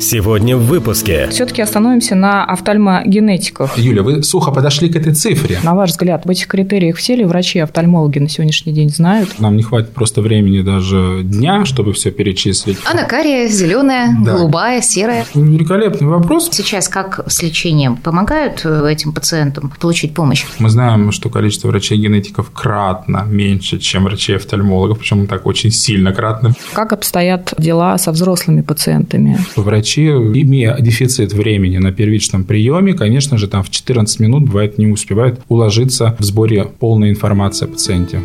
Сегодня в выпуске. Все-таки остановимся на офтальмогенетиках. Юля, вы сухо подошли к этой цифре. На ваш взгляд, в этих критериях все ли врачи-офтальмологи на сегодняшний день знают? Нам не хватит просто времени даже дня, чтобы все перечислить. Анакария, зеленая, Да. голубая, серая. Великолепный вопрос. Сейчас как с лечением помогают э, этим пациентам получить помощь? Мы знаем, что количество врачей-генетиков кратно меньше, чем врачей-офтальмологов, причем так очень сильно кратно. Как обстоят дела со взрослыми пациентами? Врачи, имея дефицит времени на первичном приеме, конечно же, там в 14 минут бывает не успевают уложиться в сборе полной информации о пациенте.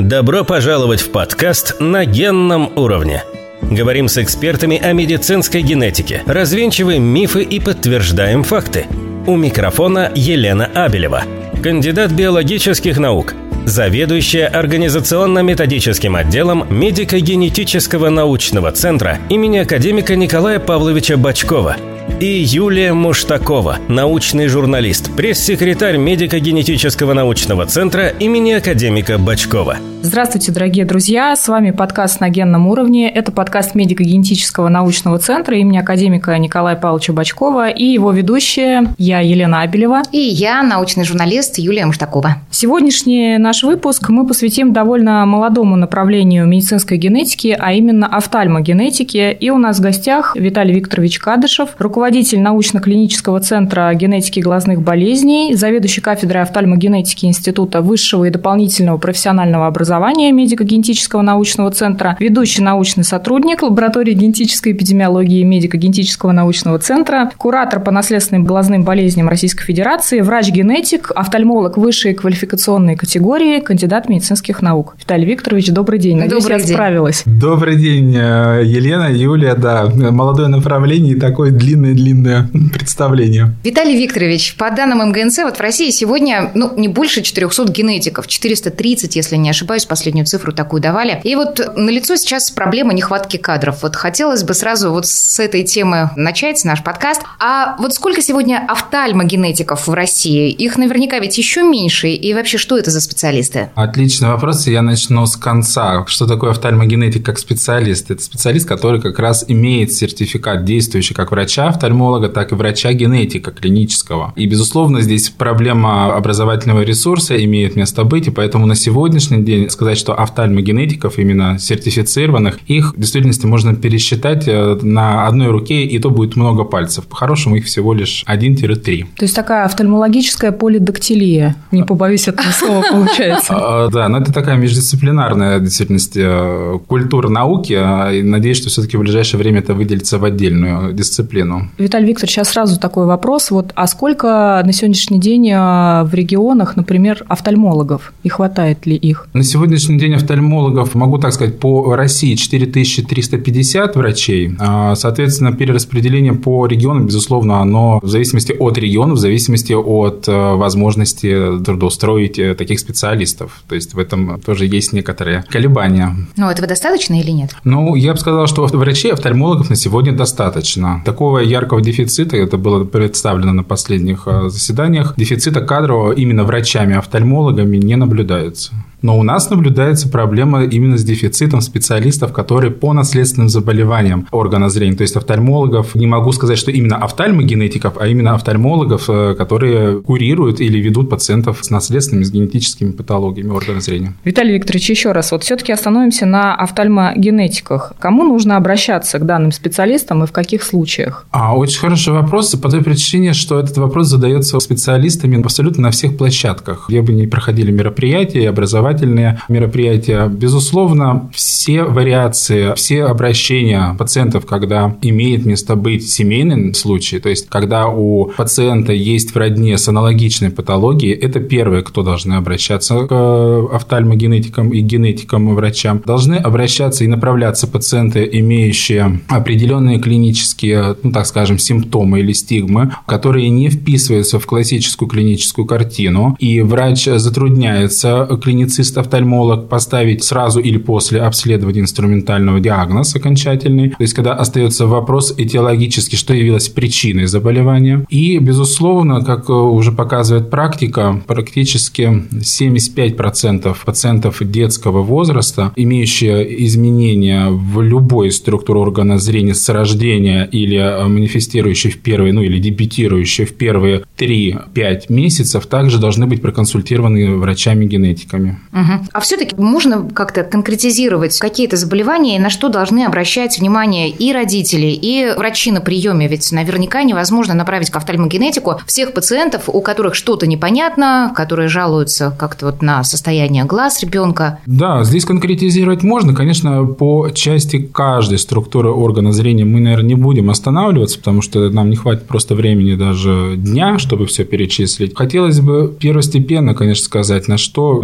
Добро пожаловать в подкаст «На генном уровне». Говорим с экспертами о медицинской генетике, развенчиваем мифы и подтверждаем факты. У микрофона Елена Абелева, кандидат биологических наук, заведующая организационно-методическим отделом медико-генетического научного центра имени академика Николая Павловича Бачкова и Юлия Муштакова, научный журналист, пресс-секретарь медико-генетического научного центра имени академика Бачкова. Здравствуйте, дорогие друзья! С вами подкаст «На генном уровне». Это подкаст медико-генетического научного центра имени академика Николая Павловича Бачкова и его ведущая я, Елена Абелева. И я, научный журналист Юлия Муштакова. Сегодняшний наш выпуск мы посвятим довольно молодому направлению медицинской генетики, а именно офтальмогенетике. И у нас в гостях Виталий Викторович Кадышев, руководитель научно-клинического центра генетики глазных болезней, заведующий кафедрой офтальмогенетики Института высшего и дополнительного профессионального образования медико-генетического научного центра, ведущий научный сотрудник лаборатории генетической эпидемиологии медико-генетического научного центра, куратор по наследственным глазным болезням Российской Федерации, врач-генетик, офтальмолог высшей квалификационной категории, кандидат медицинских наук. Виталий Викторович, добрый день. Надеюсь, Добрый я день. справилась. Добрый день, э, Елена, Юлия, да, молодое направление и такое длинное-длинное представление. Виталий Викторович, по данным МГНЦ, вот в России сегодня ну, не больше 400 генетиков, 430, если не ошибаюсь, последнюю цифру такую давали. И вот налицо сейчас проблема нехватки кадров. Вот хотелось бы сразу вот с этой темы начать наш подкаст. А вот сколько сегодня офтальмогенетиков в России? Их наверняка ведь еще меньше. И вообще, что это за специалисты? Отличный вопрос, я начну с конца. Что такое офтальмогенетик как специалист? Это специалист, который как раз имеет сертификат, действующий как врача-офтальмолога, так и врача-генетика клинического. И, безусловно, здесь проблема образовательного ресурса имеет место быть, и поэтому на сегодняшний день сказать, что офтальмогенетиков, именно сертифицированных, их в действительности можно пересчитать э, на одной руке, и то будет много пальцев. По-хорошему, их всего лишь 1-3. То есть такая офтальмологическая полидактилия. Не побоюсь этого слова, получается. А, Да, но это такая междисциплинарная, в действительности, э, культура науки. а, надеюсь, что все-таки в ближайшее время это выделится в отдельную дисциплину. Виталий Викторович, сейчас сразу такой вопрос. Вот, а сколько на сегодняшний день э, в регионах, например, офтальмологов? И хватает ли их? На сегодняшний день офтальмологов, могу так сказать, по России 4350 врачей. А, Соответственно, перераспределение по регионам, безусловно, оно в зависимости от региона, в зависимости от э, возможности трудоустроить э, таких специалистов. То есть в этом тоже есть некоторые колебания. Ну, этого достаточно или нет? Ну, я бы сказал, что врачей, офтальмологов на сегодня достаточно. Такого яркого дефицита, это было представлено на последних э, заседаниях, дефицита кадрового именно врачами-офтальмологами не наблюдается. Но у нас наблюдается проблема именно с дефицитом специалистов, которые по наследственным заболеваниям органа зрения, то есть офтальмологов, не могу сказать, что именно офтальмогенетиков, а именно офтальмологов, э, которые курируют или ведут пациентов с наследственными, с генетическими патологиями органа зрения. Виталий Викторович, еще раз, вот все-таки остановимся на офтальмогенетиках. Кому нужно обращаться к данным специалистам и в каких случаях? А, очень хороший вопрос, по той причине, что этот вопрос задается специалистами абсолютно на всех площадках, где бы ни проходили мероприятия, и образовательные мероприятия. Безусловно, все вариации, все обращения пациентов, когда имеет место быть семейный случай, то есть когда у пациента есть в родне с аналогичной патологией, это первые, кто должны обращаться к офтальмогенетикам и генетикам и врачам. Должны обращаться и направляться пациенты, имеющие определенные клинические, ну так скажем, симптомы или стигмы, которые не вписываются в классическую клиническую картину, и врач затрудняется клиницировать гинецист-офтальмолог поставить сразу или после обследования инструментального диагноз окончательный. То есть, когда остается вопрос этиологически, что явилось причиной заболевания. И, безусловно, как уже показывает практика, практически 75% пациентов детского возраста, имеющие изменения в любой структуре органа зрения с рождения или манифестирующие в первые, ну или дебютирующие в первые 3-5 месяцев, также должны быть проконсультированы врачами-генетиками. Угу. А все-таки можно как-то конкретизировать какие-то заболевания и на что должны обращать внимание и родители, и врачи на приеме? Ведь наверняка невозможно направить к офтальмогенетику всех пациентов, у которых что-то непонятно, которые жалуются как-то вот на состояние глаз ребенка. Да, здесь конкретизировать можно. Конечно, по части каждой структуры органа зрения мы, наверное, не будем останавливаться, потому что нам не хватит просто времени даже дня, чтобы все перечислить. Хотелось бы первостепенно, конечно, сказать, на что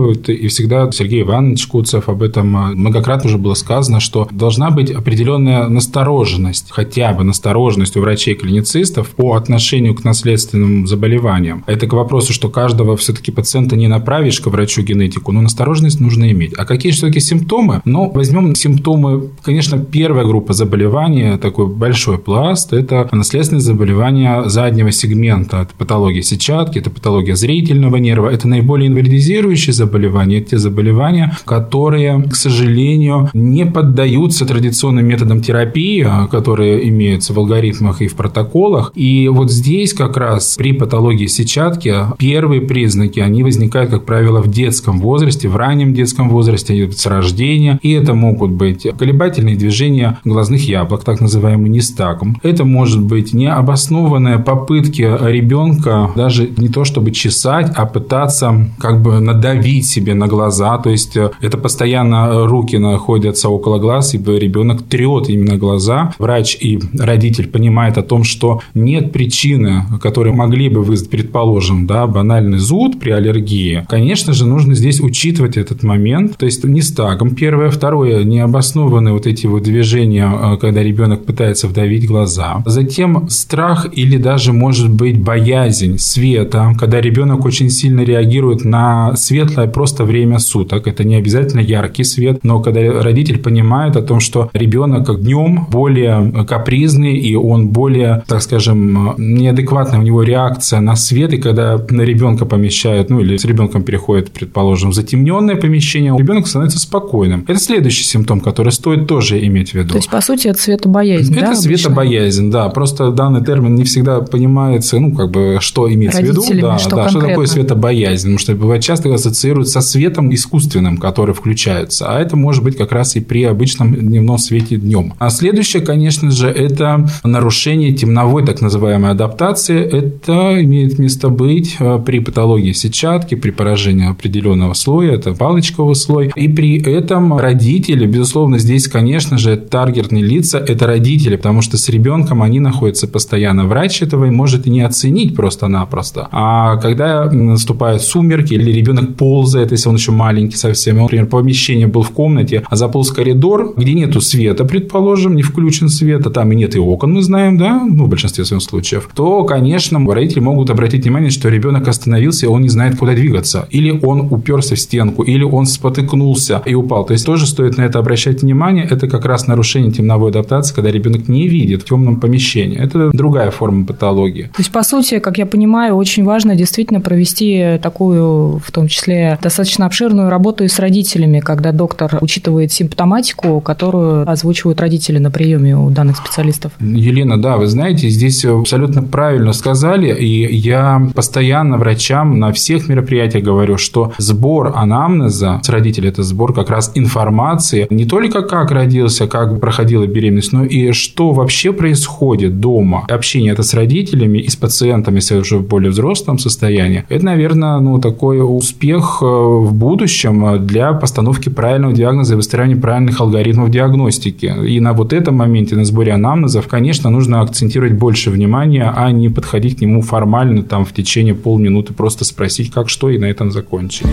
ориентируют, и всегда Сергей Иванович Куцев об этом многократно уже было сказано, что должна быть определенная настороженность, хотя бы настороженность у врачей-клиницистов по отношению к наследственным заболеваниям. Это к вопросу, что каждого все-таки пациента не направишь к врачу-генетику, но настороженность нужно иметь. А какие все-таки симптомы? Ну, возьмем симптомы, конечно, первая группа заболеваний, такой большой пласт, это наследственные заболевания заднего сегмента. Это патология сетчатки, это патология зрительного нерва, это наиболее инвалидизирующие заболевания, это те заболевания, которые, к сожалению, не поддаются традиционным методам терапии, которые имеются в алгоритмах и в протоколах. И вот здесь как раз при патологии сетчатки первые признаки, они возникают, как правило, в детском возрасте, в раннем детском возрасте, с рождения. И это могут быть колебательные движения глазных яблок, так называемый нистагм. Это может быть необоснованные попытки ребенка даже не то чтобы чесать, а пытаться как бы надавить себе на глаза. То есть э, это постоянно руки находятся около глаз, и ребенок трет именно глаза. Врач и родитель понимают о том, что нет причины, которые могли бы вызвать, предположим, да, банальный зуд при аллергии. Конечно же, нужно здесь учитывать этот момент. То есть не стагом первое. Второе, необоснованные вот эти вот движения, э, когда ребенок пытается вдавить глаза. Затем страх или даже, может быть, боязнь света, когда ребенок очень сильно реагирует на светлое просто время суток. Это не обязательно яркий свет, но когда родитель понимает о том, что ребенок днем более капризный и он более, так скажем, неадекватная у него реакция на свет, и когда на ребенка помещают, ну или с ребенком переходит, предположим, в затемненное помещение, ребенок становится спокойным. Это следующий симптом, который стоит тоже иметь в виду. То есть, по сути, это светобоязнь, Это да, светобоязнь, да. Просто данный термин не всегда понимается, ну, как бы, что имеется в виду. Да, что, да, что такое светобоязнь. Потому что бывает часто ассоциируют со светом искусственным, который включается. А это может быть как раз и при обычном дневном свете днем. А следующее, конечно же, это нарушение темновой так называемой адаптации. Это имеет место быть э, при патологии сетчатки, при поражении определенного слоя, это палочковый слой. И при этом родители, безусловно, здесь, конечно же, таргетные лица – это родители, потому что с ребенком они находятся постоянно. Врач этого может и не оценить просто-напросто. А когда наступают сумерки или ребенок ползает, если он еще маленький совсем, он, например, помещение был в комнате, а заполз в коридор, где нету света, предположим, не включен свет, а там и нет и окон, мы знаем, да, ну, в большинстве своих случаев, то, конечно, родители могут обратить внимание, что ребенок остановился, и он не знает, куда двигаться. Или он уперся в стенку, или он спотыкнулся и упал. То есть тоже стоит на это обращать внимание. Это как раз нарушение темновой адаптации, когда ребенок не видит в темном помещении. Это другая форма патологии. То есть, по сути, как я понимаю, очень важно действительно провести такую, в том числе, достаточно обширную работу и с родителями, когда доктор учитывает симптоматику, которую озвучивают родители на приеме у данных специалистов. Елена, да, вы знаете, здесь абсолютно правильно сказали, и я постоянно врачам на всех мероприятиях говорю, что сбор анамнеза с родителей – это сбор как раз информации не только как родился, как проходила беременность, но и что вообще происходит дома. Общение это с родителями и с пациентами, если уже в более взрослом состоянии. Это, наверное, ну, такой успех э, в будущем для постановки правильного диагноза и выстраивания правильных алгоритмов диагностики. И на вот этом моменте, на сборе анамнезов, конечно, нужно акцентировать больше внимания, а не подходить к нему формально там в течение полминуты, просто спросить, как что, и на этом закончить.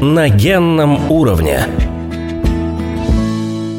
На генном уровне.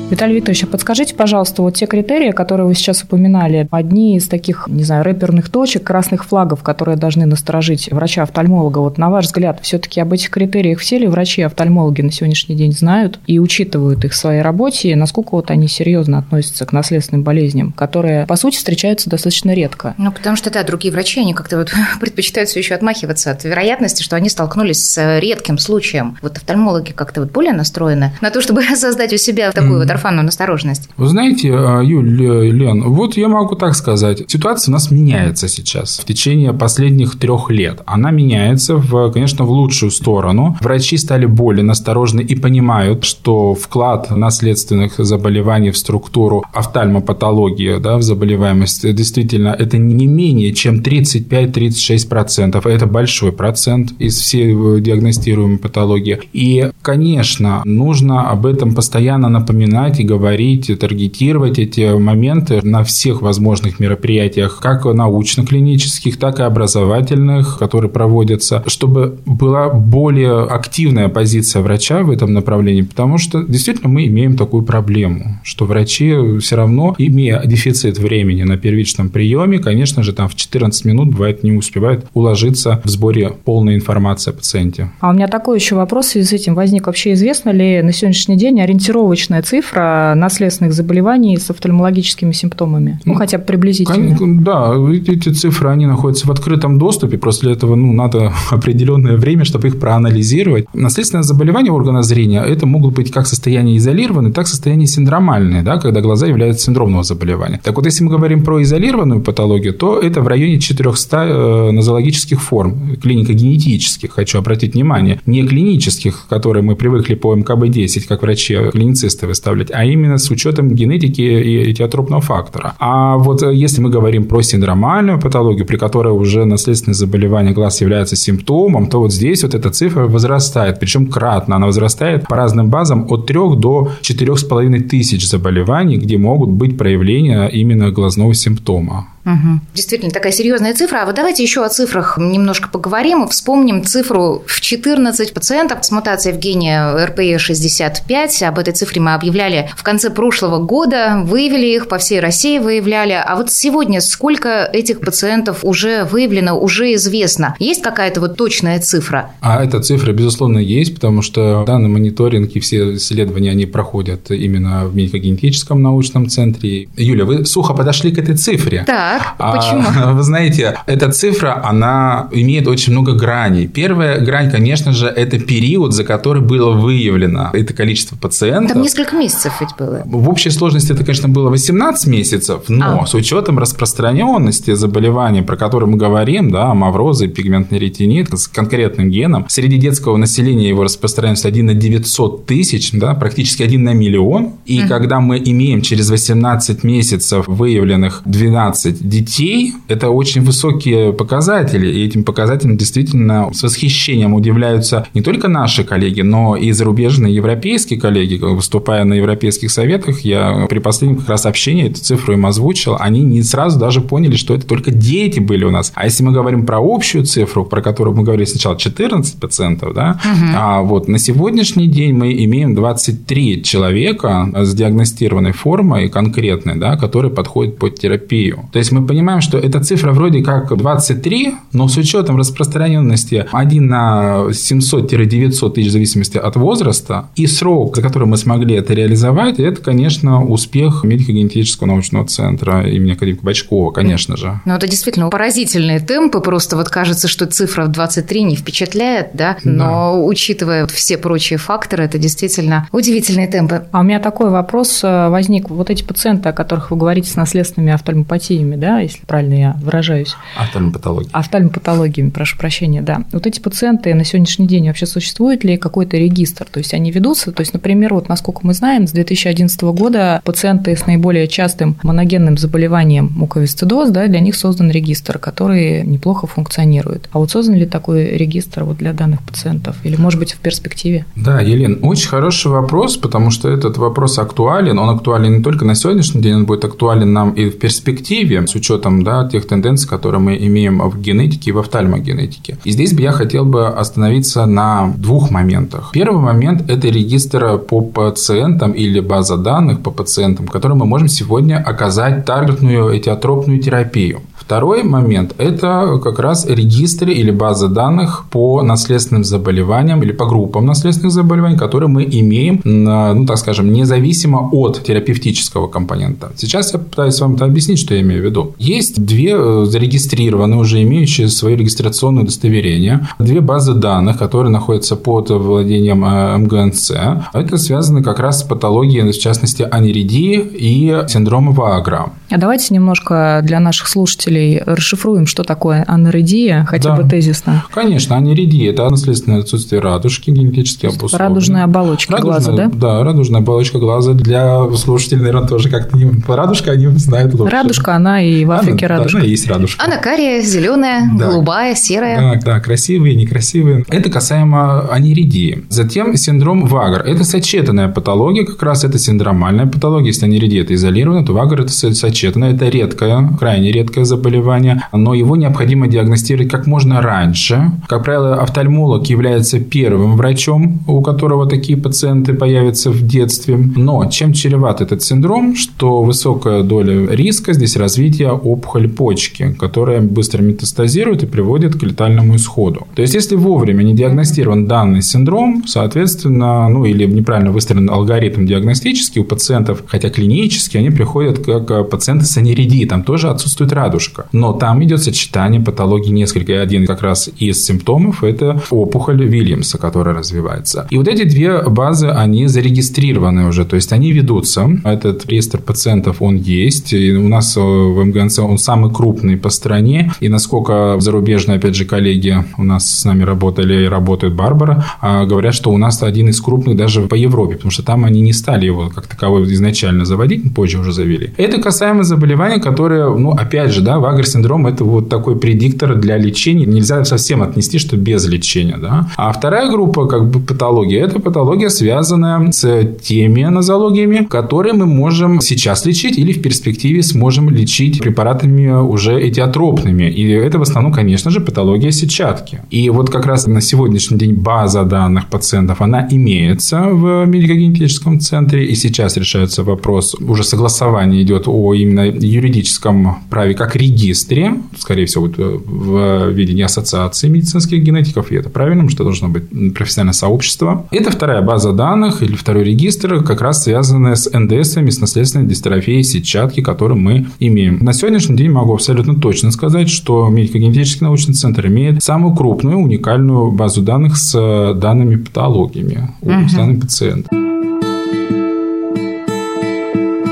Виталий Викторович, а подскажите, пожалуйста, вот те критерии, которые вы сейчас упоминали, одни из таких, не знаю, рэперных точек, красных флагов, которые должны насторожить врача-офтальмолога, вот на ваш взгляд, все-таки об этих критериях все ли врачи-офтальмологи на сегодняшний день знают и учитывают их в своей работе, и насколько вот они серьезно относятся к наследственным болезням, которые, по сути, встречаются достаточно редко? Ну, потому что, да, другие врачи, они как-то вот предпочитают все еще отмахиваться от вероятности, что они столкнулись с редким случаем. Вот офтальмологи как-то вот более настроены на то, чтобы создать у себя такую mm-hmm. вот орфанную настороженность. Вы знаете, а, Юль, э, Лен, вот я могу так сказать. Ситуация у нас меняется сейчас в течение последних трех лет. Она меняется, в, конечно, в лучшую сторону. Врачи стали более насторожны и понимают, что вклад наследственных заболеваний в структуру офтальмопатологии, да, в заболеваемость, действительно, это не менее чем 35-36%. Это большой процент из всей э, диагностируемой патологии. И, конечно, нужно об этом постоянно напоминать и говорить, и таргетировать эти моменты на всех возможных мероприятиях, как научно-клинических, так и образовательных, которые проводятся, чтобы была более активная позиция врача в этом направлении, потому что действительно мы имеем такую проблему, что врачи все равно, имея дефицит времени на первичном приеме, конечно же, там в 14 минут бывает не успевают уложиться в сборе полной информации о пациенте. А у меня такой еще вопрос в связи с этим возник. Вообще известно ли на сегодняшний день ориентировочная цифра наследственных заболеваний с офтальмологическими симптомами? Ну, ну хотя бы приблизительно. Да, эти цифры, они находятся в открытом доступе. После этого ну, надо определенное время, чтобы их проанализировать. Наследственное заболевание органа зрения – это могут быть как состояние изолированные, так и состояние синдромальные, да, когда глаза являются синдромного заболевания. Так вот, если мы говорим про изолированную патологию, то это в районе 400 э, нозологических форм, клинико-генетических, хочу обратить внимание, не клинических, которые мы привыкли по МКБ-10, как врачи-клиницисты выставлять, а именно с учетом генетики и этиотропного фактора. А вот э, если мы говорим про синдромальную патологию, при которой уже наследственное заболевание глаз является симптомом, то вот здесь вот эта цифра возрастает, причем кратно. Она возрастает по разным базам от 3 до 4,5 тысяч заболеваний, где могут быть проявления именно глазного симптома. Угу. Действительно, такая серьезная цифра. А вот давайте еще о цифрах немножко поговорим. Вспомним цифру в 14 пациентов с мутацией в гене РПЕ-65. Об этой цифре мы объявляли в конце прошлого года. Выявили их, по всей России выявляли. А вот сегодня сколько этих пациентов уже выявлено, уже известно? Есть какая-то вот точная цифра? А эта цифра, безусловно, есть, потому что данный мониторинг и все исследования, они проходят именно в медико-генетическом научном центре. Юля, вы сухо подошли к этой цифре. Да. Так, а, почему? Вы знаете, эта цифра, она имеет очень много граней. Первая грань, конечно же, это период, за который было выявлено это количество пациентов. Там несколько месяцев ведь было. В общей сложности это, конечно, было 18 месяцев, но а. с учетом распространенности заболеваний, про которые мы говорим, да, маврозы, пигментный ретинит, с конкретным геном, среди детского населения его распространенность 1 на 900 тысяч, да, практически 1 на миллион. И mm. когда мы имеем через 18 месяцев выявленных 12 детей – это очень высокие показатели, и этим показателям действительно с восхищением удивляются не только наши коллеги, но и зарубежные европейские коллеги. Выступая на европейских советах, я при последнем как раз общении эту цифру им озвучил, они не сразу даже поняли, что это только дети были у нас. А если мы говорим про общую цифру, про которую мы говорили сначала 14 пациентов, да, угу. а вот на сегодняшний день мы имеем 23 человека с диагностированной формой конкретной, да, которые подходят под терапию. То есть есть мы понимаем, что эта цифра вроде как 23, но с учетом распространенности 1 на 700-900 тысяч в зависимости от возраста и срок, за который мы смогли это реализовать, это, конечно, успех медико-генетического научного центра имени академика Бачкова, конечно же. Ну, это действительно поразительные темпы, просто вот кажется, что цифра в 23 не впечатляет, да, но да. учитывая все прочие факторы, это действительно удивительные темпы. А у меня такой вопрос э, возник. Вот эти пациенты, о которых вы говорите с наследственными офтальмопатиями, да, если правильно я выражаюсь. Офтальмопатологии. Офтальмопатологиями, прошу прощения, да. Вот эти пациенты на сегодняшний день вообще существует ли какой-то регистр? То есть они ведутся, то есть, например, вот насколько мы знаем, с 2011 года пациенты с наиболее частым моногенным заболеванием муковисцидоз, да, для них создан регистр, который неплохо функционирует. А вот создан ли такой регистр вот для данных пациентов? Или, может быть, в перспективе? Да, Елена, очень хороший вопрос, потому что этот вопрос актуален. Он актуален не только на сегодняшний день, он будет актуален нам и в перспективе. С учетом да, тех тенденций, которые мы имеем в генетике и в офтальмогенетике. И здесь бы я хотел бы остановиться на двух моментах. Первый момент – это регистр по пациентам или база данных по пациентам, которым мы можем сегодня оказать таргетную этиотропную терапию. Второй момент – это как раз регистры или базы данных по наследственным заболеваниям или по группам наследственных заболеваний, которые мы имеем, ну, так скажем, независимо от терапевтического компонента. Сейчас я пытаюсь вам это объяснить, что я имею в виду. Есть две э, зарегистрированные, уже имеющие свое регистрационное удостоверение, две базы данных, которые находятся под владением э, МГНЦ. Это связано как раз с патологией, в частности, аниридии и синдрома Ваагра. А давайте немножко для наших слушателей слушателей расшифруем, что такое аноридия, хотя да. бы тезисно. Конечно, аноридия – это наследственное отсутствие радужки, генетически обусловлено. Радужная оболочка радужная, глаза, да? Да, радужная оболочка глаза. Для слушателей, наверное, тоже как-то не... Радужка они знают лучше. Радужка, она и в Африке она, радужка. Да, она есть радужка. Она кария, зеленая, да. голубая, серая. Да, да, красивые, некрасивые. Это касаемо аниридии. Затем синдром Вагр. Это сочетанная патология, как раз это синдромальная патология. Если аниридия – это изолировано, то Вагр – это сочетанная, это редкая, крайне редкое заболевание заболевания, но его необходимо диагностировать как можно раньше. Как правило, офтальмолог является первым врачом, у которого такие пациенты появятся в детстве. Но чем чреват этот синдром, что высокая доля риска здесь развития опухоль почки, которая быстро метастазирует и приводит к летальному исходу. То есть, если вовремя не диагностирован данный синдром, соответственно, ну или неправильно выстроен алгоритм диагностический у пациентов, хотя клинически они приходят как пациенты с аниридией, тоже отсутствует радужка ошибка. Но там идет сочетание патологии несколько. И один как раз из симптомов – это опухоль Вильямса, которая развивается. И вот эти две базы, они зарегистрированы уже, то есть они ведутся. Этот реестр пациентов, он есть. И у нас э, в МГНЦ он самый крупный по стране. И насколько зарубежные, опять же, коллеги у нас с нами работали и работают Барбара, а, говорят, что у нас один из крупных даже по Европе, потому что там они не стали его как таковой изначально заводить, позже уже завели. Это касаемо заболевания, которые, ну, опять же, да, Вагр-синдром – это вот такой предиктор для лечения. Нельзя совсем отнести, что без лечения. Да? А вторая группа как бы патология – это патология, связанная с теми нозологиями, которые мы можем сейчас лечить или в перспективе сможем лечить препаратами уже этиотропными. И это в основном, конечно же, патология сетчатки. И вот как раз на сегодняшний день база данных пациентов, она имеется в медико-генетическом центре. И сейчас решается вопрос, уже согласование идет о именно юридическом праве как регистре, скорее всего, э, в виде ассоциации медицинских генетиков, и это правильно, потому что должно быть профессиональное сообщество. Это вторая база данных или второй регистр, как раз связанная с НДСами, с наследственной дистрофией сетчатки, которую мы имеем. На сегодняшний день могу абсолютно точно сказать, что медико-генетический научный центр имеет самую крупную уникальную базу данных с данными патологиями у угу. данных пациентов.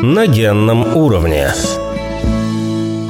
На генном уровне.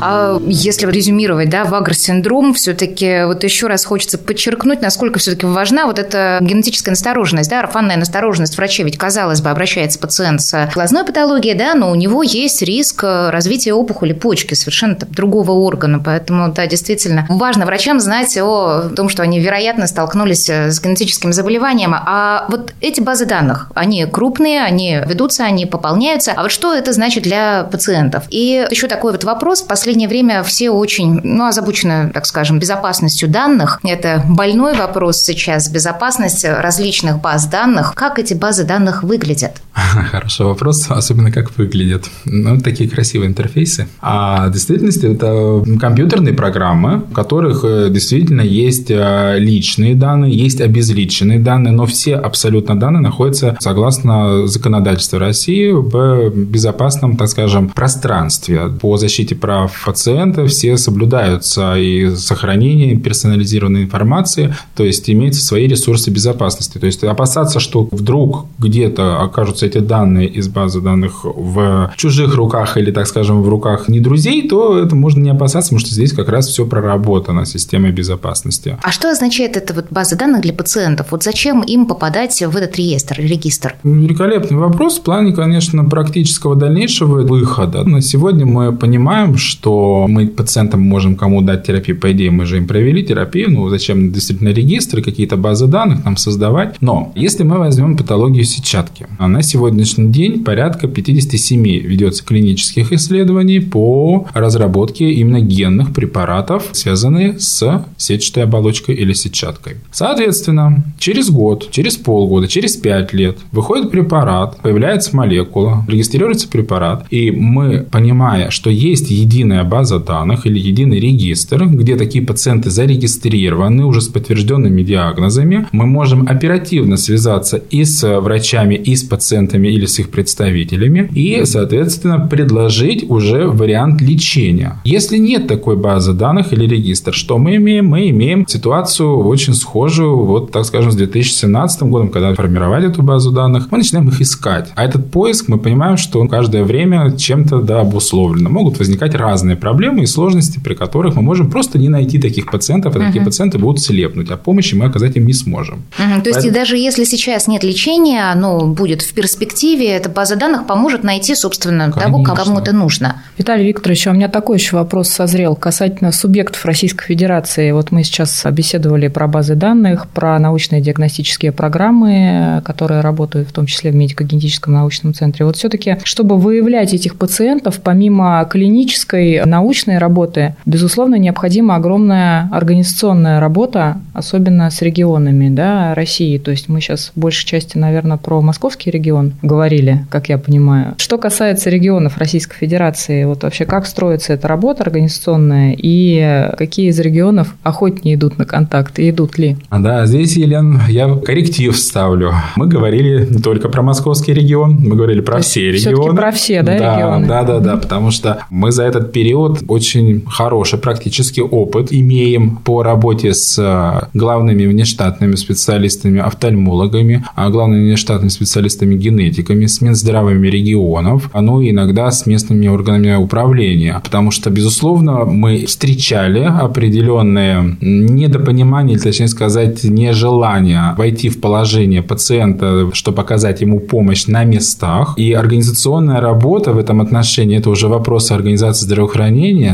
А если резюмировать, да, Вагр-синдром, все-таки вот еще раз хочется подчеркнуть, насколько все-таки важна вот эта генетическая настороженность, да, орфанная настороженность врачей. Ведь, казалось бы, обращается пациент с глазной патологией, да, но у него есть риск развития опухоли почки, совершенно другого органа. Поэтому, да, действительно, важно врачам знать о том, что они, вероятно, столкнулись с генетическим заболеванием. А вот эти базы данных, они крупные, они ведутся, они пополняются. А вот что это значит для пациентов? И еще такой вот вопрос. В последнее время все очень ну, озабочены, так скажем, безопасностью данных. Это больной вопрос сейчас, безопасность различных баз данных. Как эти базы данных выглядят? Хороший вопрос, особенно как выглядят. Ну, такие красивые интерфейсы. А в действительности это компьютерные программы, в которых э, действительно есть э, личные данные, есть обезличенные данные, но все абсолютно данные находятся, согласно законодательству России, в безопасном, так скажем, пространстве по защите прав пациента все соблюдаются и сохранение персонализированной информации, то есть имеются свои ресурсы безопасности. То есть опасаться, что вдруг где-то окажутся эти данные из базы данных в чужих руках или, так скажем, в руках не друзей, то это можно не опасаться, потому что здесь как раз все проработано системой безопасности. А что означает эта вот база данных для пациентов? Вот зачем им попадать в этот реестр, регистр? Великолепный вопрос в плане, конечно, практического дальнейшего выхода. На сегодня мы понимаем, что что мы пациентам можем кому дать терапию, по идее, мы же им провели терапию, ну зачем действительно регистры, какие-то базы данных нам создавать. Но если мы возьмем патологию сетчатки, на сегодняшний день порядка 57 ведется клинических исследований по разработке именно генных препаратов, связанных с сетчатой оболочкой или сетчаткой. Соответственно, через год, через полгода, через 5 лет выходит препарат, появляется молекула, регистрируется препарат, и мы, понимая, что есть единая база данных или единый регистр, где такие пациенты зарегистрированы уже с подтвержденными диагнозами, мы можем оперативно связаться и с врачами, и с пациентами или с их представителями, и, соответственно, предложить уже вариант лечения. Если нет такой базы данных или регистр, что мы имеем? Мы имеем ситуацию очень схожую, вот так скажем, с 2017 годом, когда формировали эту базу данных, мы начинаем их искать. А этот поиск, мы понимаем, что он каждое время чем-то да, обусловлено. Могут возникать разные проблемы и сложности, при которых мы можем просто не найти таких пациентов, а uh-huh. такие пациенты будут слепнуть, а помощи мы оказать им не сможем. Uh-huh. То есть, Поэтому... даже если сейчас нет лечения, но будет в перспективе, эта база данных поможет найти, собственно, Конечно. того, кому это нужно. Виталий Викторович, а у меня такой еще вопрос созрел касательно субъектов Российской Федерации. Вот мы сейчас беседовали про базы данных, про научные диагностические программы, которые работают в том числе в медико-генетическом научном центре. Вот все-таки, чтобы выявлять этих пациентов, помимо клинической научной работы, безусловно, необходима огромная организационная работа, особенно с регионами да, России. То есть мы сейчас в большей части, наверное, про московский регион говорили, как я понимаю. Что касается регионов Российской Федерации, вот вообще как строится эта работа организационная и какие из регионов охотнее идут на контакт и идут ли? Да, здесь, Елен, я корректив ставлю. Мы говорили не только про московский регион, мы говорили про все регионы. про все, да, да регионы? Да, да, да, потому что мы за этот период очень хороший практический опыт имеем по работе с э, главными внештатными специалистами, офтальмологами, а главными внештатными специалистами генетиками, с Минздравами регионов, а ну и иногда с местными органами управления. Потому что, безусловно, мы встречали определенные недопонимания, или, точнее сказать, нежелание войти в положение пациента, чтобы оказать ему помощь на местах. И организационная работа в этом отношении – это уже вопрос организации здравоохранения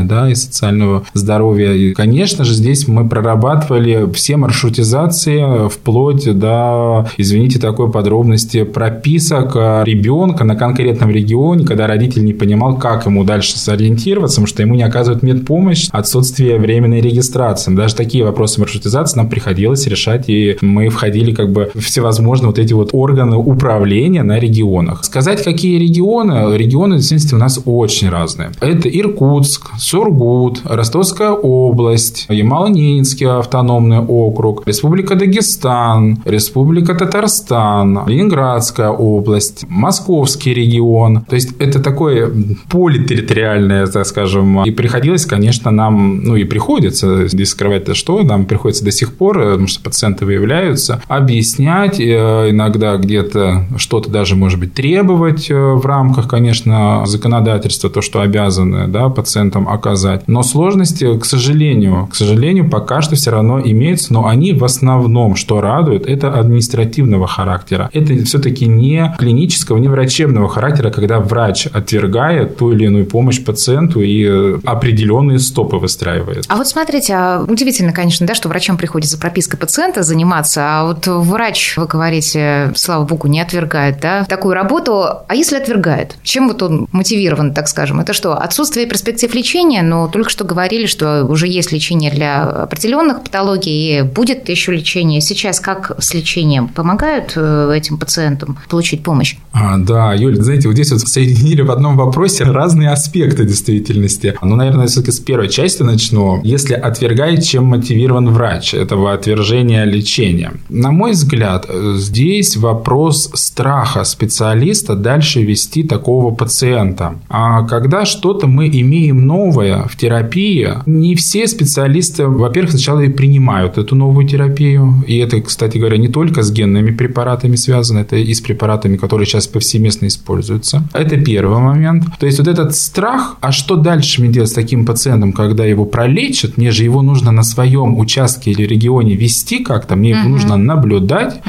да, и социального здоровья. И, конечно же, здесь мы прорабатывали все маршрутизации вплоть до, извините, такой подробности прописок ребенка на конкретном регионе, когда родитель не понимал, как ему дальше сориентироваться, потому что ему не оказывают медпомощь, отсутствие временной регистрации. Даже такие вопросы маршрутизации нам приходилось решать, и мы входили как бы в всевозможные вот эти вот органы управления на регионах. Сказать, какие регионы? Регионы, действительно, у нас очень разные. Это Иркутск, Сургут, Ростовская область, Ямало-Ненецкий автономный округ, Республика Дагестан, Республика Татарстан, Ленинградская область, Московский регион. То есть это такое политерриториальное, так скажем. И приходилось, конечно, нам, ну и приходится, здесь скрывать-то что, нам приходится до сих пор, потому что пациенты выявляются, объяснять, э, иногда где-то что-то даже, может быть, требовать э, в рамках, конечно, законодательства, то, что обязаны да, пациентам оказать. Но сложности, к сожалению, к сожалению, пока что все равно имеются, но они в основном, что радует, это административного характера. Это все-таки не клинического, не врачебного характера, когда врач отвергает ту или иную помощь пациенту и э, определенные стопы выстраивает. А вот смотрите, а удивительно, конечно, да, что врачам приходится пропиской пациента заниматься, а вот врач, вы говорите, слава богу, не отвергает да, такую работу. А если отвергает? Чем вот он мотивирован, так скажем? Это что, отсутствие перспектив лечения? Но только что говорили, что уже есть лечение для определенных патологий, и будет еще лечение. Сейчас как с лечением? Помогают э, этим пациентам получить помощь? А, да, Юль, знаете, вот здесь вот соединили в одном вопросе разные аспекты действительности. Ну, наверное, все-таки с первой части начну. Если отвергает, чем мотивирован врач этого отвержения лечения? На мой взгляд, здесь вопрос страха специалиста дальше вести такого пациента. А когда что-то мы имеем новое в терапии, не все специалисты, во-первых, сначала и принимают эту новую терапию. И это, кстати говоря, не только с генными препаратами связано, это и с препаратами, которые сейчас повсеместно используются. Это первый момент. То есть вот этот страх, а что дальше мне делать с таким пациентом, когда его пролечат? Мне же его нужно на своем участке или регионе вести как-то, мне его нужно наблюдать.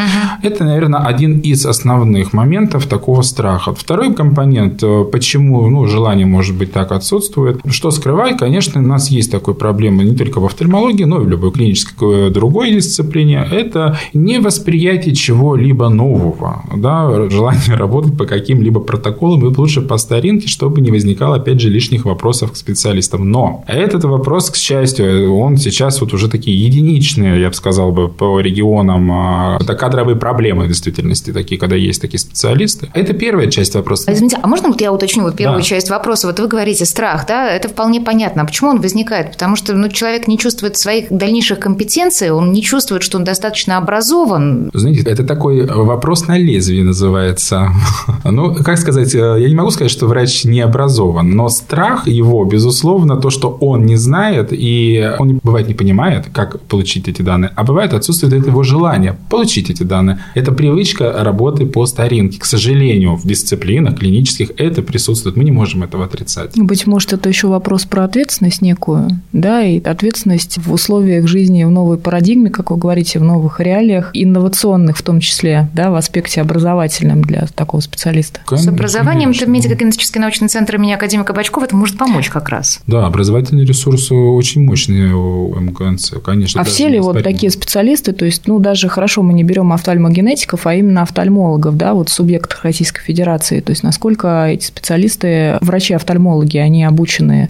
Это, наверное, один из основных моментов такого страха. Второй компонент, э, почему ну, желание может быть так отсутствует, существует. Что скрывать, конечно, у нас есть такая проблема не только в офтальмологии, но и в любой клинической другой дисциплине. Это не восприятие чего-либо нового, да, желание работать по каким-либо протоколам и лучше по старинке, чтобы не возникало, опять же, лишних вопросов к специалистам. Но этот вопрос, к счастью, он сейчас вот уже такие единичные, я бы сказал бы, по регионам. А, это кадровые проблемы в действительности, такие, когда есть такие специалисты. Это первая часть вопроса. Извините, а можно вот я уточню вот первую да. часть вопроса? Вот вы говорите страх, да, это вполне понятно. А почему он возникает? Потому что ну, человек не чувствует своих дальнейших компетенций, он не чувствует, что он достаточно образован. Знаете, это такой вопрос на лезвие называется. Ну, как сказать, э, я не могу сказать, что врач не образован, но страх его, безусловно, то, что он не знает, и он, бывает, не понимает, как получить эти данные, а бывает отсутствует его желание получить эти данные. Это привычка работы по старинке. К сожалению, в дисциплинах клинических это присутствует. Мы не можем этого отрицать. Быть может, это еще вопрос про ответственность некую, да, и ответственность в условиях жизни в новой парадигме, как вы говорите, в новых реалиях, инновационных в том числе, да, в аспекте образовательном для такого специалиста. Конечно, С образованием конечно. медико-генетический научный центр имени академика Бачков это может помочь как раз. Да, образовательные ресурсы очень мощные у МКНЦ, конечно. А все ли вот такие специалисты, то есть, ну, даже хорошо мы не берем офтальмогенетиков, а именно офтальмологов, да, вот субъектов Российской Федерации, то есть, насколько эти специалисты, врачи-офтальмологи, они обучены,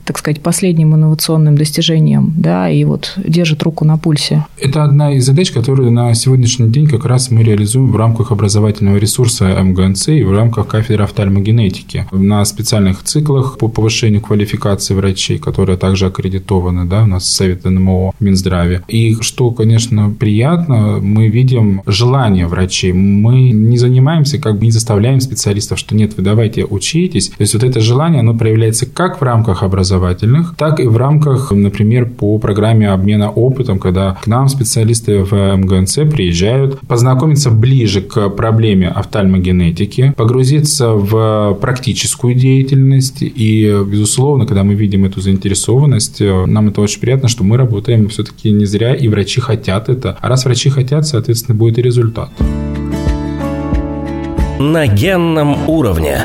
так сказать, последним инновационным достижениям, да, и вот держат руку на пульсе. Это одна из задач, которую на сегодняшний день как раз мы реализуем в рамках образовательного ресурса МГНЦ и в рамках кафедры офтальмогенетики. На специальных циклах по повышению квалификации врачей, которые также аккредитованы, да, у нас Совет НМО Минздраве. И что, конечно, приятно, мы видим желание врачей. Мы не занимаемся, как бы не заставляем специалистов, что нет, вы давайте учитесь. То есть вот это желание, оно проявляется как в рамках образовательных, так и в рамках, например, по программе обмена опытом, когда к нам специалисты в МГНЦ приезжают познакомиться ближе к проблеме офтальмогенетики, погрузиться в практическую деятельность. И, безусловно, когда мы видим эту заинтересованность, нам это очень приятно, что мы работаем все-таки не зря, и врачи хотят это. А раз врачи хотят, соответственно, будет и результат. На генном уровне.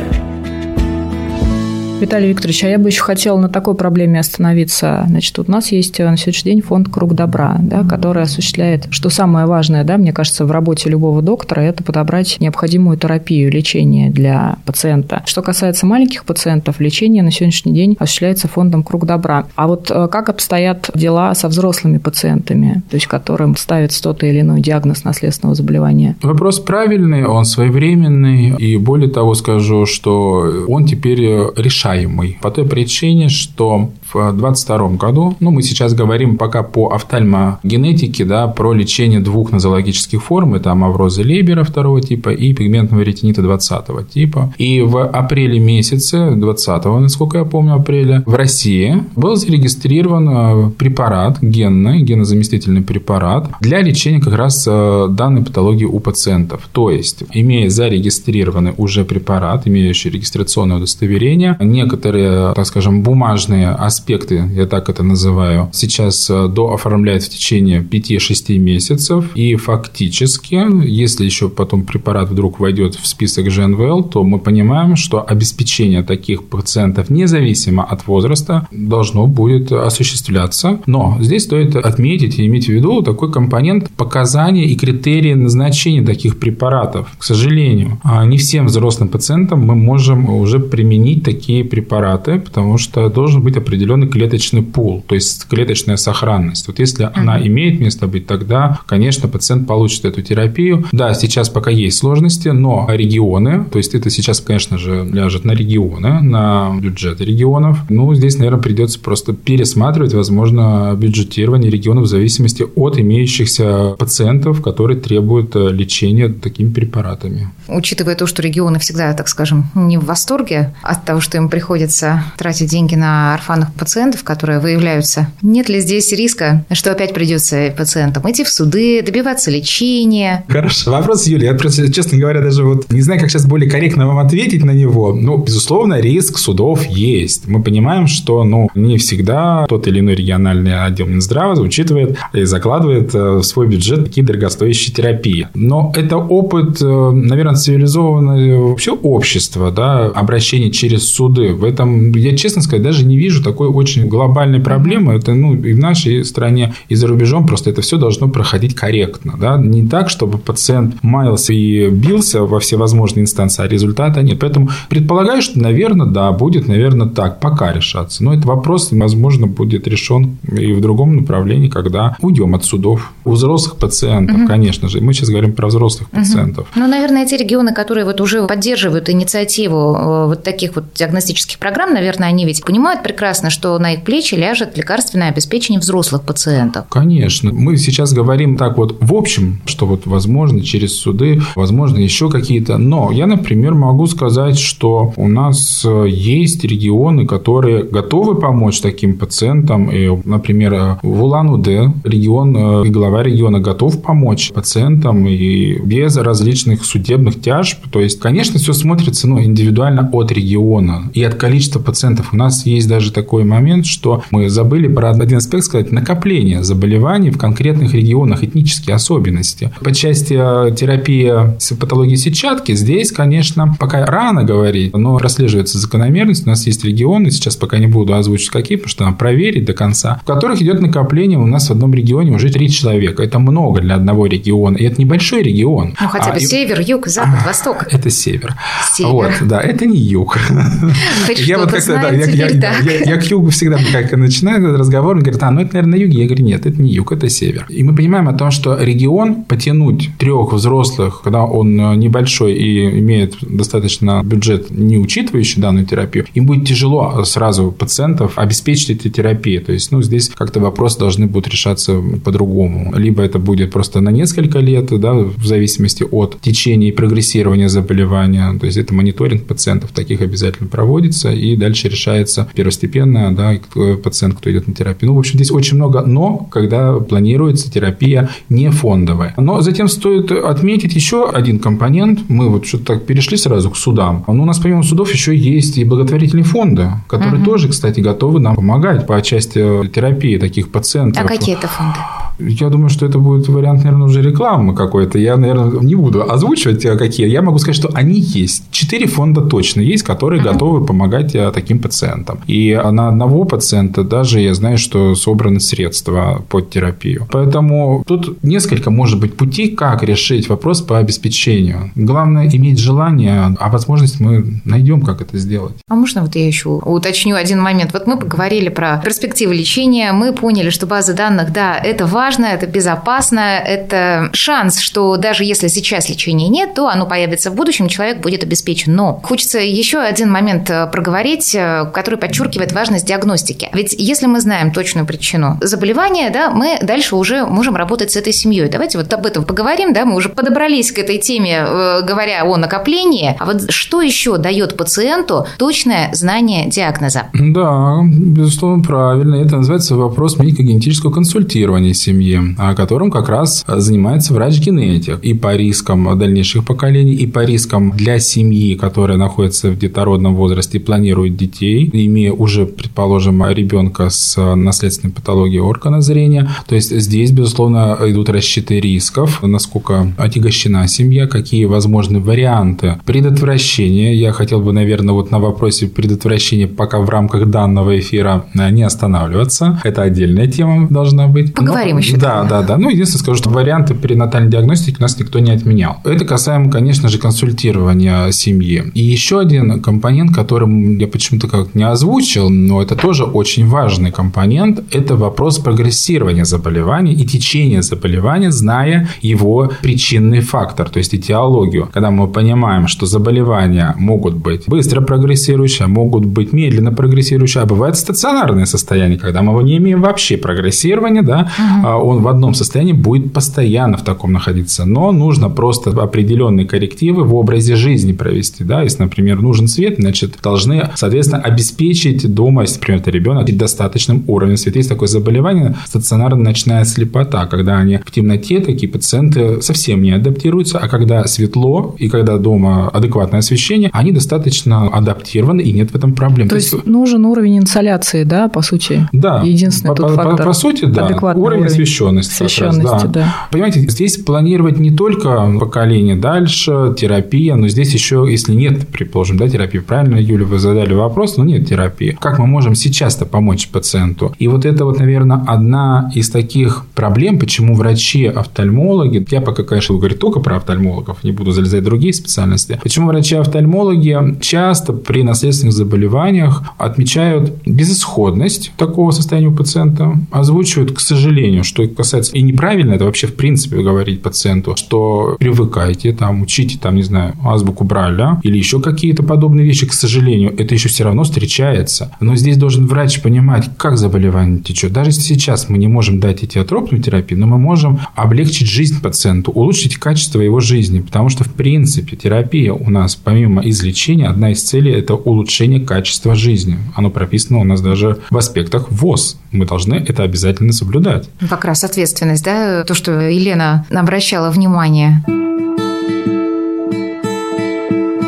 Виталий Викторович, а я бы еще хотела на такой проблеме остановиться. Значит, у нас есть на сегодняшний день фонд «Круг добра», да, который осуществляет, что самое важное, да, мне кажется, в работе любого доктора, это подобрать необходимую терапию, лечение для пациента. Что касается маленьких пациентов, лечение на сегодняшний день осуществляется фондом «Круг добра». А вот э, как обстоят дела со взрослыми пациентами, то есть которым ставят тот или иной диагноз наследственного заболевания? Вопрос правильный, он своевременный, и более того скажу, что он теперь решает решаемый. По той причине, что в 2022 году, ну, мы сейчас говорим пока по офтальмогенетике, да, про лечение двух нозологических форм, это амавроза Лейбера второго типа и пигментного ретинита 20 типа. И в апреле месяце 20 насколько я помню, апреля, в России был зарегистрирован э, препарат генный, генозаместительный препарат для лечения как раз э, данной патологии у пациентов. То есть, имея зарегистрированный уже препарат, имеющий регистрационное удостоверение, некоторые, так скажем, бумажные аспекты, я так это называю, сейчас э, дооформляют в течение 5-6 месяцев. И фактически, если еще потом препарат вдруг войдет в список ЖНВЛ, то мы понимаем, что обеспечение таких пациентов, независимо от возраста, должно будет осуществляться. Но здесь стоит отметить и иметь в виду такой компонент показания и критерии назначения таких препаратов. К сожалению, а не всем взрослым пациентам мы можем уже применить такие препараты, потому что должен быть определенный клеточный пул, то есть клеточная сохранность. Вот если uh-huh. она имеет место быть, тогда, конечно, пациент получит эту терапию. Да, сейчас пока есть сложности, но регионы, то есть это сейчас, конечно же, ляжет на регионы, на бюджеты регионов. Ну, здесь, наверное, придется просто пересматривать, возможно, бюджетирование регионов в зависимости от имеющихся пациентов, которые требуют э, лечения такими препаратами. Учитывая то, что регионы всегда, так скажем, не в восторге от того, что им приходится тратить деньги на орфанных пациентов, которые выявляются. Нет ли здесь риска, что опять придется пациентам идти в суды, добиваться лечения? Хороший вопрос, Юлия. Я просто, честно говоря, даже вот не знаю, как сейчас более корректно вам ответить на него. Ну, безусловно, риск судов есть. Мы понимаем, что, ну, не всегда тот или иной региональный отдел Минздрава учитывает и закладывает э, в свой бюджет такие дорогостоящие терапии. Но это опыт, э, наверное, цивилизованного вообще общества, да, обращение через суды. В этом, я честно сказать, даже не вижу такой очень глобальной проблемы. Это ну, и в нашей стране, и за рубежом. Просто это все должно проходить корректно. Да? Не так, чтобы пациент маялся и бился во все возможные инстанции, а результата нет. Поэтому предполагаю, что, наверное, да, будет, наверное, так, пока решаться. Но этот вопрос, возможно, будет решен и в другом направлении, когда уйдем от судов. У взрослых пациентов, угу. конечно же. Мы сейчас говорим про взрослых угу. пациентов. Ну, наверное, те регионы, которые вот уже поддерживают инициативу э, вот таких вот диагностических программ, наверное, они ведь понимают прекрасно, что на их плечи ляжет лекарственное обеспечение взрослых пациентов. Конечно. Мы сейчас говорим так вот в общем, что вот возможно через суды, возможно еще какие-то. Но я, например, могу сказать, что у нас э, есть регионы, которые готовы помочь таким пациентам. И, например, в Улан-Удэ регион, э, глава региона готов помочь пациентам и без различных судебных тяжб. То есть, конечно, все смотрится ну, индивидуально от региона и от количества пациентов. У нас есть даже такой момент, что мы забыли про один аспект сказать, накопление заболеваний в конкретных регионах, этнические особенности. По части э, терапии патологии сетчатки, здесь, конечно, пока рано говорить, но прослеживается закономерность. У нас есть регионы, сейчас пока не буду озвучивать какие, потому что надо проверить до конца, в которых идет накопление у нас в одном регионе уже три человека. Это много для одного региона. И это небольшой регион. Ну, хотя бы а, север, юг, запад, а, восток. Это север. Север. Вот, да, это не юг. я вот как-то, да, я, я, я, я югу всегда как начинаю этот разговор, он говорит, а, ну это, наверное, на юге. Я говорю, нет, это не юг, это север. И мы понимаем о том, что регион потянуть трех взрослых, когда он небольшой и имеет достаточно бюджет, не учитывающий данную терапию, им будет тяжело сразу пациентов обеспечить эти терапии. То есть, ну, здесь как-то вопросы должны будут решаться по-другому. Либо это будет просто на несколько лет, да, в зависимости от течения и прогрессирования заболевания. То есть, это мониторинг пациентов таких обязательно проводится, и дальше решается первостепенно, да, пациент, кто идет на терапию. Ну, в общем, здесь очень много «но», когда планируется терапия не фондовая. Но затем стоит отметить еще один компонент. Мы вот что-то так перешли сразу к судам. Но у нас помимо судов еще есть и благотворительные фонды, которые угу. тоже, кстати, готовы нам помогать по части терапии таких пациентов. А какие это фонды? Я думаю, что это будет вариант, наверное, уже рекламы какой-то. Я, наверное, не буду озвучивать э, какие. Я могу сказать, что они есть. Четыре фонда точно есть, которые uh-huh. готовы помогать э, таким пациентам. И на одного пациента даже я знаю, что собраны средства под терапию. Поэтому тут несколько, может быть, путей, как решить вопрос по обеспечению. Главное иметь желание, а возможность мы найдем, как это сделать. А можно вот я еще уточню один момент? Вот мы поговорили про перспективы лечения, мы поняли, что база данных, да, это важно, важно, это безопасно, это шанс, что даже если сейчас лечения нет, то оно появится в будущем, человек будет обеспечен. Но хочется еще один момент э, проговорить, э, который подчеркивает важность диагностики. Ведь если мы знаем точную причину заболевания, да, мы дальше уже можем работать с этой семьей. Давайте вот об этом поговорим, да, мы уже подобрались к этой теме, э, говоря о накоплении. А вот что еще дает пациенту точное знание диагноза? Да, безусловно, правильно. Это называется вопрос медико-генетического консультирования семьи семьи, о котором как раз занимается врач-генетик. И по рискам дальнейших поколений, и по рискам для семьи, которая находится в детородном возрасте и планирует детей, имея уже, предположим, ребенка с наследственной патологией органа зрения. То есть здесь, безусловно, идут расчеты рисков, насколько отягощена семья, какие возможны варианты предотвращения. Я хотел бы, наверное, вот на вопросе предотвращения пока в рамках данного эфира не останавливаться. Это отдельная тема должна быть. Поговорим Но, еще. Да, да, да. Ну, единственное скажу, что варианты перинатальной диагностики у нас никто не отменял. Это касаемо, конечно же, консультирования семьи. И еще один компонент, который я почему-то как не озвучил, но это тоже очень важный компонент, это вопрос прогрессирования заболевания и течения заболевания, зная его причинный фактор, то есть этиологию. Когда мы понимаем, что заболевания могут быть быстро прогрессирующие, могут быть медленно прогрессирующие, а бывает стационарное состояние, когда мы не имеем вообще прогрессирования, да, угу он в одном состоянии будет постоянно в таком находиться. Но нужно просто определенные коррективы в образе жизни провести. Да? Если, например, нужен свет, значит, должны, соответственно, обеспечить дома, если, например, это ребенок, достаточным уровнем света. Есть такое заболевание, стационарная ночная слепота, когда они в темноте, такие пациенты совсем не адаптируются, а когда светло и когда дома адекватное освещение, они достаточно адаптированы и нет в этом проблем. То, То есть, есть нужен уровень инсоляции, да, по сути? Да. Единственный по, тот по, фактор. По, по сути, да. Уровень, уровень освещенность. Освещенности, раз, да. да. Понимаете, здесь планировать не только поколение дальше, терапия, но здесь еще, если нет, предположим, да, терапии, правильно, Юля, вы задали вопрос, но нет терапии. Как мы можем сейчас-то помочь пациенту? И вот это вот, наверное, одна из таких проблем, почему врачи-офтальмологи, я пока, конечно, говорю только про офтальмологов, не буду залезать в другие специальности, почему врачи-офтальмологи часто при наследственных заболеваниях отмечают безысходность такого состояния у пациента, озвучивают, к сожалению, что касается, и неправильно это вообще в принципе говорить пациенту, что привыкайте, там, учите, там, не знаю, азбуку Брайля или еще какие-то подобные вещи, к сожалению, это еще все равно встречается. Но здесь должен врач понимать, как заболевание течет. Даже сейчас мы не можем дать этиотропную терапию, но мы можем облегчить жизнь пациенту, улучшить качество его жизни, потому что, в принципе, терапия у нас, помимо излечения, одна из целей – это улучшение качества жизни. Оно прописано у нас даже в аспектах ВОЗ. Мы должны это обязательно соблюдать. Как раз ответственность, да, то, что Елена обращала внимание.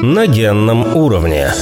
На генном уровне.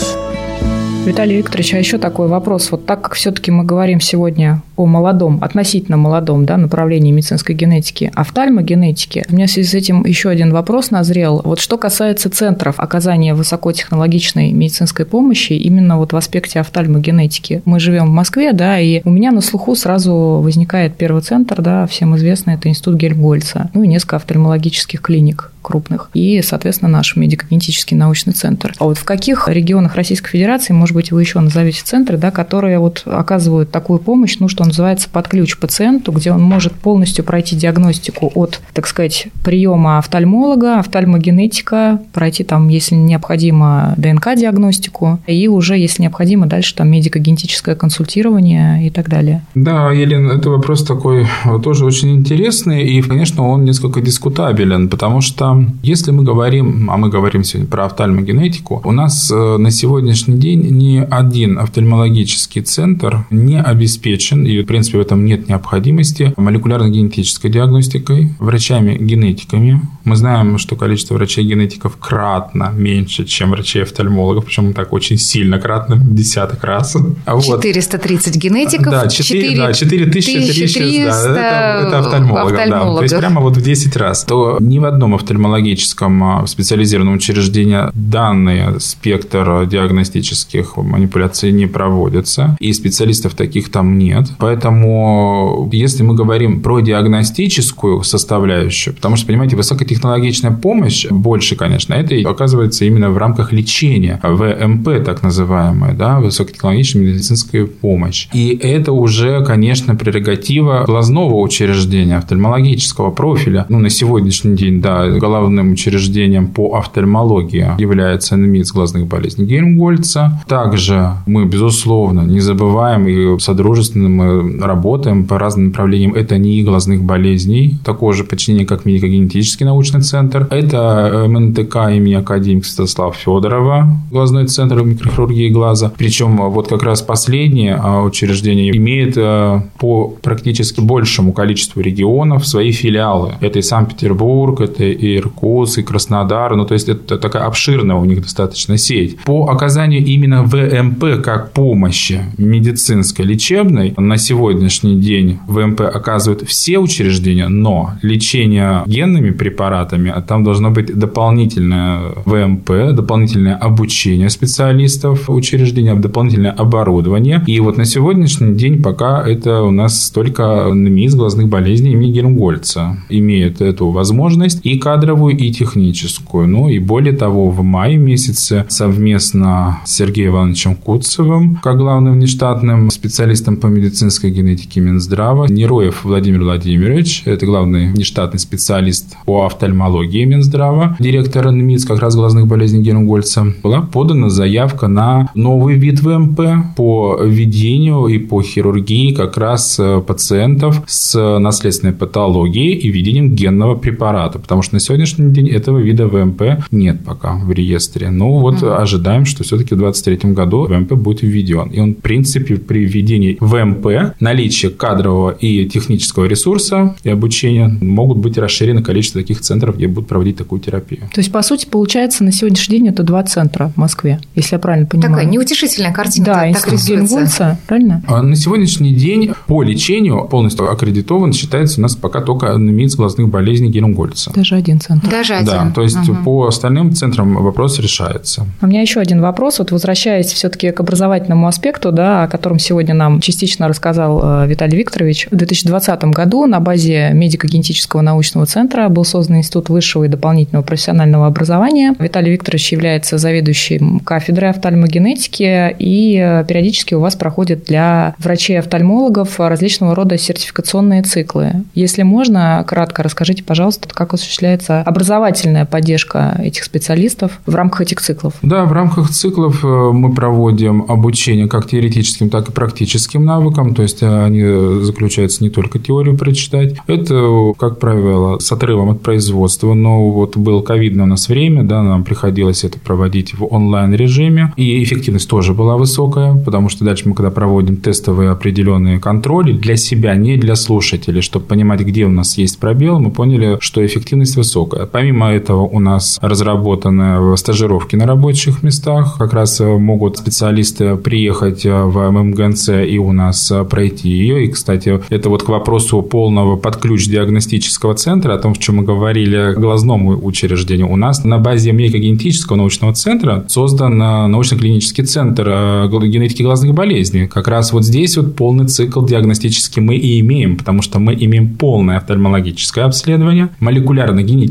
Виталий Викторович, а еще такой вопрос. Вот так как все-таки мы говорим сегодня о молодом, относительно молодом да, направлении медицинской генетики, офтальмогенетики, у меня в связи с этим еще один вопрос назрел. Вот что касается центров оказания высокотехнологичной медицинской помощи именно вот в аспекте офтальмогенетики. Мы живем в Москве, да, и у меня на слуху сразу возникает первый центр, да, всем известный, это Институт Гельмгольца, ну и несколько офтальмологических клиник крупных, и, соответственно, наш медико-генетический научный центр. А вот в каких регионах Российской Федерации, может быть, вы еще назовете центры, да, которые вот оказывают такую помощь, ну, что называется, под ключ пациенту, где он может полностью пройти диагностику от, так сказать, приема офтальмолога, офтальмогенетика, пройти там, если необходимо, ДНК-диагностику, и уже, если необходимо, дальше там медико-генетическое консультирование и так далее. Да, Елена, это вопрос такой тоже очень интересный, и, конечно, он несколько дискутабелен, потому что если мы говорим, а мы говорим сегодня про офтальмогенетику, у нас э, на сегодняшний день ни один офтальмологический центр не обеспечен, и в принципе в этом нет необходимости, молекулярно-генетической диагностикой, врачами-генетиками. Мы знаем, что количество врачей-генетиков кратно меньше, чем врачей-офтальмологов, причем так очень сильно кратно, в десяток раз. Вот. 430 генетиков, да, 4, 4, да, 4300, да, это, это офтальмологов, офтальмологов. Да. То есть прямо вот в 10 раз. То ни в одном офтальмологическом офтальмологическом а, специализированном учреждении данный спектр диагностических манипуляций не проводится, и специалистов таких там нет. Поэтому, если мы говорим про диагностическую составляющую, потому что, понимаете, высокотехнологичная помощь больше, конечно, это оказывается именно в рамках лечения, ВМП так называемая, да, высокотехнологичная медицинская помощь. И это уже, конечно, прерогатива глазного учреждения, офтальмологического профиля. Ну, на сегодняшний день, да, главным учреждением по офтальмологии является НМИЦ глазных болезней Гельмгольца. Также мы, безусловно, не забываем и содружественно мы работаем по разным направлениям. Это не глазных болезней, такого же подчинения, как медико-генетический научный центр. Это МНТК имени академика Святослава Федорова, глазной центр микрохирургии глаза. Причем вот как раз последнее а, учреждение имеет а, по практически большему количеству регионов свои филиалы. Это и Санкт-Петербург, это и Иркутск, и Краснодар. Ну, то есть, это такая обширная у них достаточно сеть. По оказанию именно ВМП как помощи медицинской, лечебной на сегодняшний день ВМП оказывают все учреждения, но лечение генными препаратами, а там должно быть дополнительное ВМП, дополнительное обучение специалистов учреждения, дополнительное оборудование. И вот на сегодняшний день пока это у нас только НМИС глазных болезней имени Гермгольца имеет эту возможность. И кадровую, и техническую. Ну и более того, в мае месяце совместно с Сергеем Ивановичем Куцевым, как главным внештатным специалистом по медицинской генетике Минздрава, Нероев Владимир Владимирович, это главный внештатный специалист по офтальмологии Минздрава, директор НМИЦ как раз глазных болезней Гермгольца, была подана заявка на новый вид ВМП по ведению и по хирургии как раз э, пациентов с наследственной патологией и введением генного препарата, потому что на сегодня сегодняшний день этого вида ВМП нет пока в реестре. Но вот угу. ожидаем, что все-таки в 2023 году ВМП будет введен. И он, в принципе, при введении ВМП наличие кадрового и технического ресурса и обучения могут быть расширены количество таких центров, где будут проводить такую терапию. То есть, по сути, получается, на сегодняшний день это два центра в Москве, если я правильно понимаю. Такая неутешительная картина. Да, институт Гельмгольца, правильно? А на сегодняшний день по лечению полностью аккредитован считается у нас пока только НМИЦ глазных болезней Гельмгольца. Даже один центр. Даже один. Да, то есть угу. по остальным центрам вопрос решается. У меня еще один вопрос. Вот возвращаясь все-таки к образовательному аспекту, да, о котором сегодня нам частично рассказал э, Виталий Викторович. В 2020 году на базе медико-генетического научного центра был создан Институт высшего и дополнительного профессионального образования. Виталий Викторович является заведующим кафедрой офтальмогенетики, и э, периодически у вас проходят для врачей-офтальмологов различного рода сертификационные циклы. Если можно, кратко расскажите, пожалуйста, как осуществляется образовательная поддержка этих специалистов в рамках этих циклов? Да, в рамках циклов э, мы проводим обучение как теоретическим, так и практическим навыкам, то есть э, они заключаются не только теорию прочитать. Это, как правило, с отрывом от производства, но вот было ковидное у нас время, да, нам приходилось это проводить в онлайн-режиме, и эффективность тоже была высокая, потому что дальше мы, когда проводим тестовые определенные контроли для себя, не для слушателей, чтобы понимать, где у нас есть пробел, мы поняли, что эффективность высокая. Помимо этого у нас разработаны стажировки на рабочих местах, как раз могут специалисты приехать в ММГНЦ и у нас пройти ее. И, кстати, это вот к вопросу полного под ключ диагностического центра, о том, в чем мы говорили, глазному учреждению. У нас на базе медико-генетического научного центра создан научно-клинический центр э, генетики глазных болезней. Как раз вот здесь вот полный цикл диагностический мы и имеем, потому что мы имеем полное офтальмологическое обследование, молекулярно-генетическое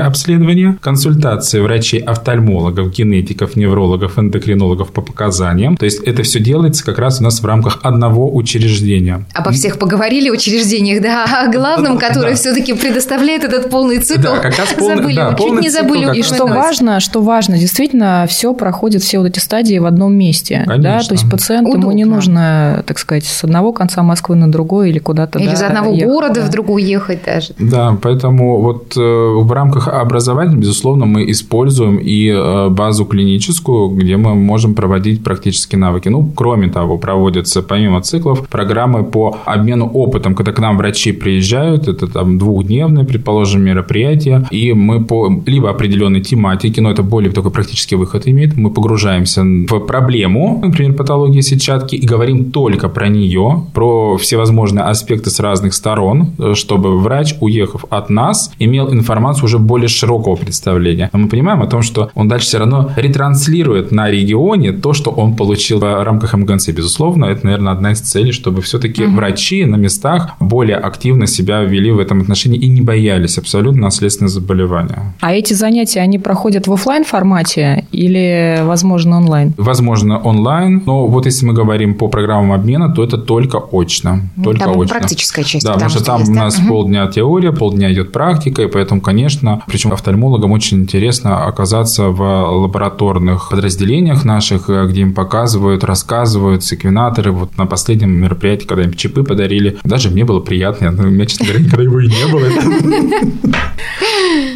обследование, консультации врачей-офтальмологов, генетиков, неврологов, эндокринологов по показаниям. То есть это все делается как раз у нас в рамках одного учреждения. Обо всех поговорили учреждениях, да, а главном, который да. все-таки предоставляет этот полный цикл. Да, как раз полный, забыли, да, чуть не забыли. И что важно, что важно, действительно, все проходит, все вот эти стадии в одном месте. Конечно. Да? То есть пациенту ему не нужно, так сказать, с одного конца Москвы на другой или куда-то. Или да, из одного ехать, города да. в другой ехать даже. Да, поэтому вот э, в рамках образования, безусловно, мы используем и э, базу клиническую, где мы можем проводить практические навыки. Ну, кроме того, проводятся помимо циклов программы по обмену опытом, когда к нам врачи приезжают, это там двухдневное, предположим, мероприятие, и мы по либо определенной тематике, но это более такой практический выход имеет, мы погружаемся в проблему, например, патологии сетчатки, и говорим только про нее, про всевозможные аспекты с разных сторон, чтобы врач, уехав от нас, имел информацию уже более широкого представления. Но мы понимаем о том, что он дальше все равно ретранслирует на регионе то, что он получил в рамках МГНЦ. Безусловно, это, наверное, одна из целей, чтобы все-таки угу. врачи на местах более активно себя вели в этом отношении и не боялись абсолютно наследственных заболеваний. А эти занятия, они проходят в офлайн формате или, возможно, онлайн? Возможно, онлайн, но вот если мы говорим по программам обмена, то это только очно. Только там очно. практическая часть. Да, потому что там есть, у нас да? полдня теория, полдня идет практика, и поэтому, конечно, причем офтальмологам очень интересно оказаться в лабораторных подразделениях наших, где им показывают, рассказывают секвенаторы. Вот на последнем мероприятии, когда им чипы подарили, даже мне было приятно. У меня, честно говоря, никогда его и не было.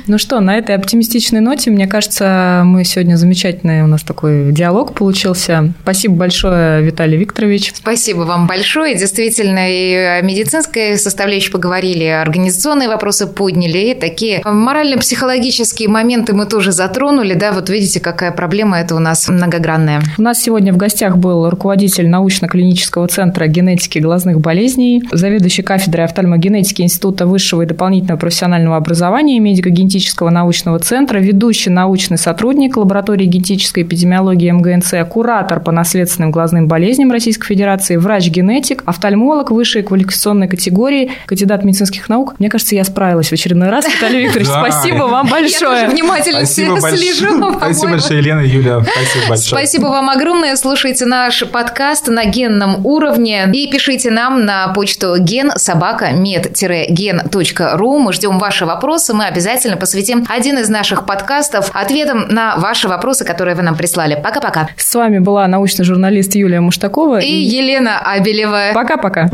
Ну что, на этой оптимистичной ноте, мне кажется, мы сегодня замечательный у нас такой диалог получился. Спасибо большое, Виталий Викторович. Спасибо вам большое. Действительно, и о медицинской составляющей поговорили, организационные вопросы подняли, и такие морально-психологические моменты мы тоже затронули. Да, вот видите, какая проблема это у нас многогранная. У нас сегодня в гостях был руководитель научно-клинического центра генетики глазных болезней, заведующий кафедрой офтальмогенетики Института высшего и дополнительного профессионального образования медико-генетического научного центра, ведущий научный сотрудник лаборатории генетической эпидемиологии МГНЦ, куратор по наследственным глазным болезням Российской Федерации, врач-генетик, офтальмолог высшей квалификационной категории, кандидат медицинских наук. Мне кажется, я справилась в очередной раз. Виталий Викторович, спасибо вам большое. Я внимательно слежу. Спасибо большое, Елена, Юля. Спасибо большое. Спасибо вам огромное. Слушайте наш подкаст на генном уровне и пишите нам на почту ген собака мед-ген.ру. Мы ждем ваши вопросы. Мы обязательно посвятим один из наших подкастов ответам на ваши вопросы, которые вы нам прислали. Пока-пока. С вами была научный журналист Юлия Муштакова и, и... Елена Абелева. Пока-пока.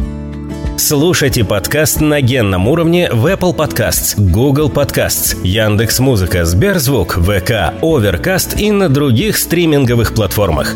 Слушайте подкаст на генном уровне в Apple Podcasts, Google Podcasts, Яндекс.Музыка, Сберзвук, ВК, Overcast и на других стриминговых платформах.